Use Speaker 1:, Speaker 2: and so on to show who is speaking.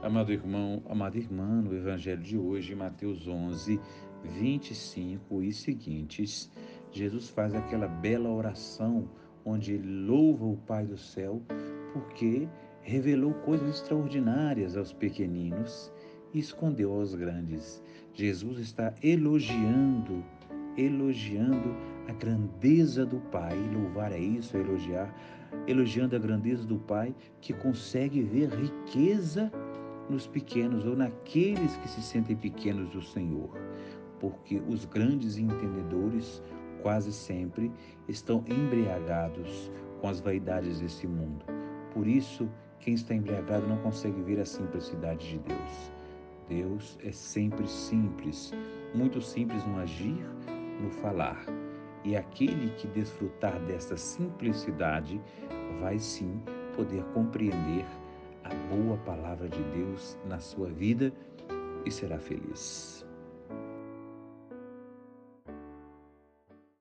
Speaker 1: Amado irmão, amada irmã, no Evangelho de hoje, Mateus 11, 25 e seguintes, Jesus faz aquela bela oração onde ele louva o Pai do céu porque revelou coisas extraordinárias aos pequeninos e escondeu aos grandes. Jesus está elogiando, elogiando a grandeza do Pai. Louvar é isso, é elogiar, elogiando a grandeza do Pai que consegue ver riqueza nos pequenos ou naqueles que se sentem pequenos do Senhor, porque os grandes entendedores quase sempre estão embriagados com as vaidades desse mundo. Por isso, quem está embriagado não consegue ver a simplicidade de Deus. Deus é sempre simples, muito simples no agir, no falar. E aquele que desfrutar desta simplicidade vai sim poder compreender a boa palavra de Deus na sua vida e será feliz.